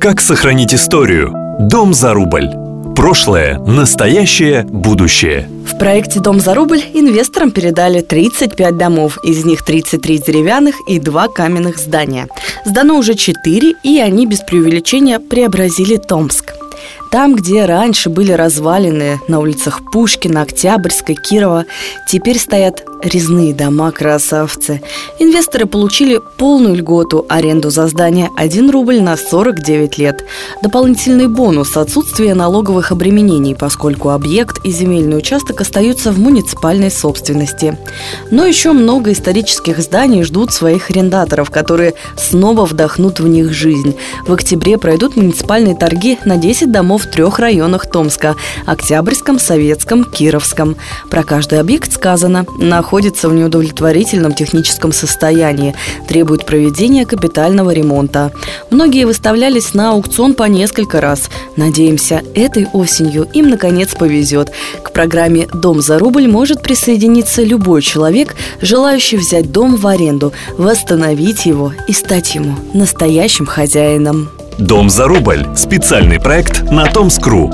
Как сохранить историю? Дом за рубль. Прошлое, настоящее, будущее. В проекте «Дом за рубль» инвесторам передали 35 домов, из них 33 деревянных и 2 каменных здания. Сдано уже 4, и они без преувеличения преобразили Томск. Там, где раньше были развалины на улицах Пушкина, Октябрьской, Кирова, теперь стоят резные дома красавцы. Инвесторы получили полную льготу, аренду за здание 1 рубль на 49 лет. Дополнительный бонус – отсутствие налоговых обременений, поскольку объект и земельный участок остаются в муниципальной собственности. Но еще много исторических зданий ждут своих арендаторов, которые снова вдохнут в них жизнь. В октябре пройдут муниципальные торги на 10 домов в трех районах Томска – Октябрьском, Советском, Кировском. Про каждый объект сказано – находится в неудовлетворительном техническом состоянии, требует проведения капитального ремонта. Многие выставлялись на аукцион по несколько раз. Надеемся, этой осенью им наконец повезет. К программе «Дом за рубль» может присоединиться любой человек, желающий взять дом в аренду, восстановить его и стать ему настоящим хозяином. Дом за рубль. Специальный проект на Томскру.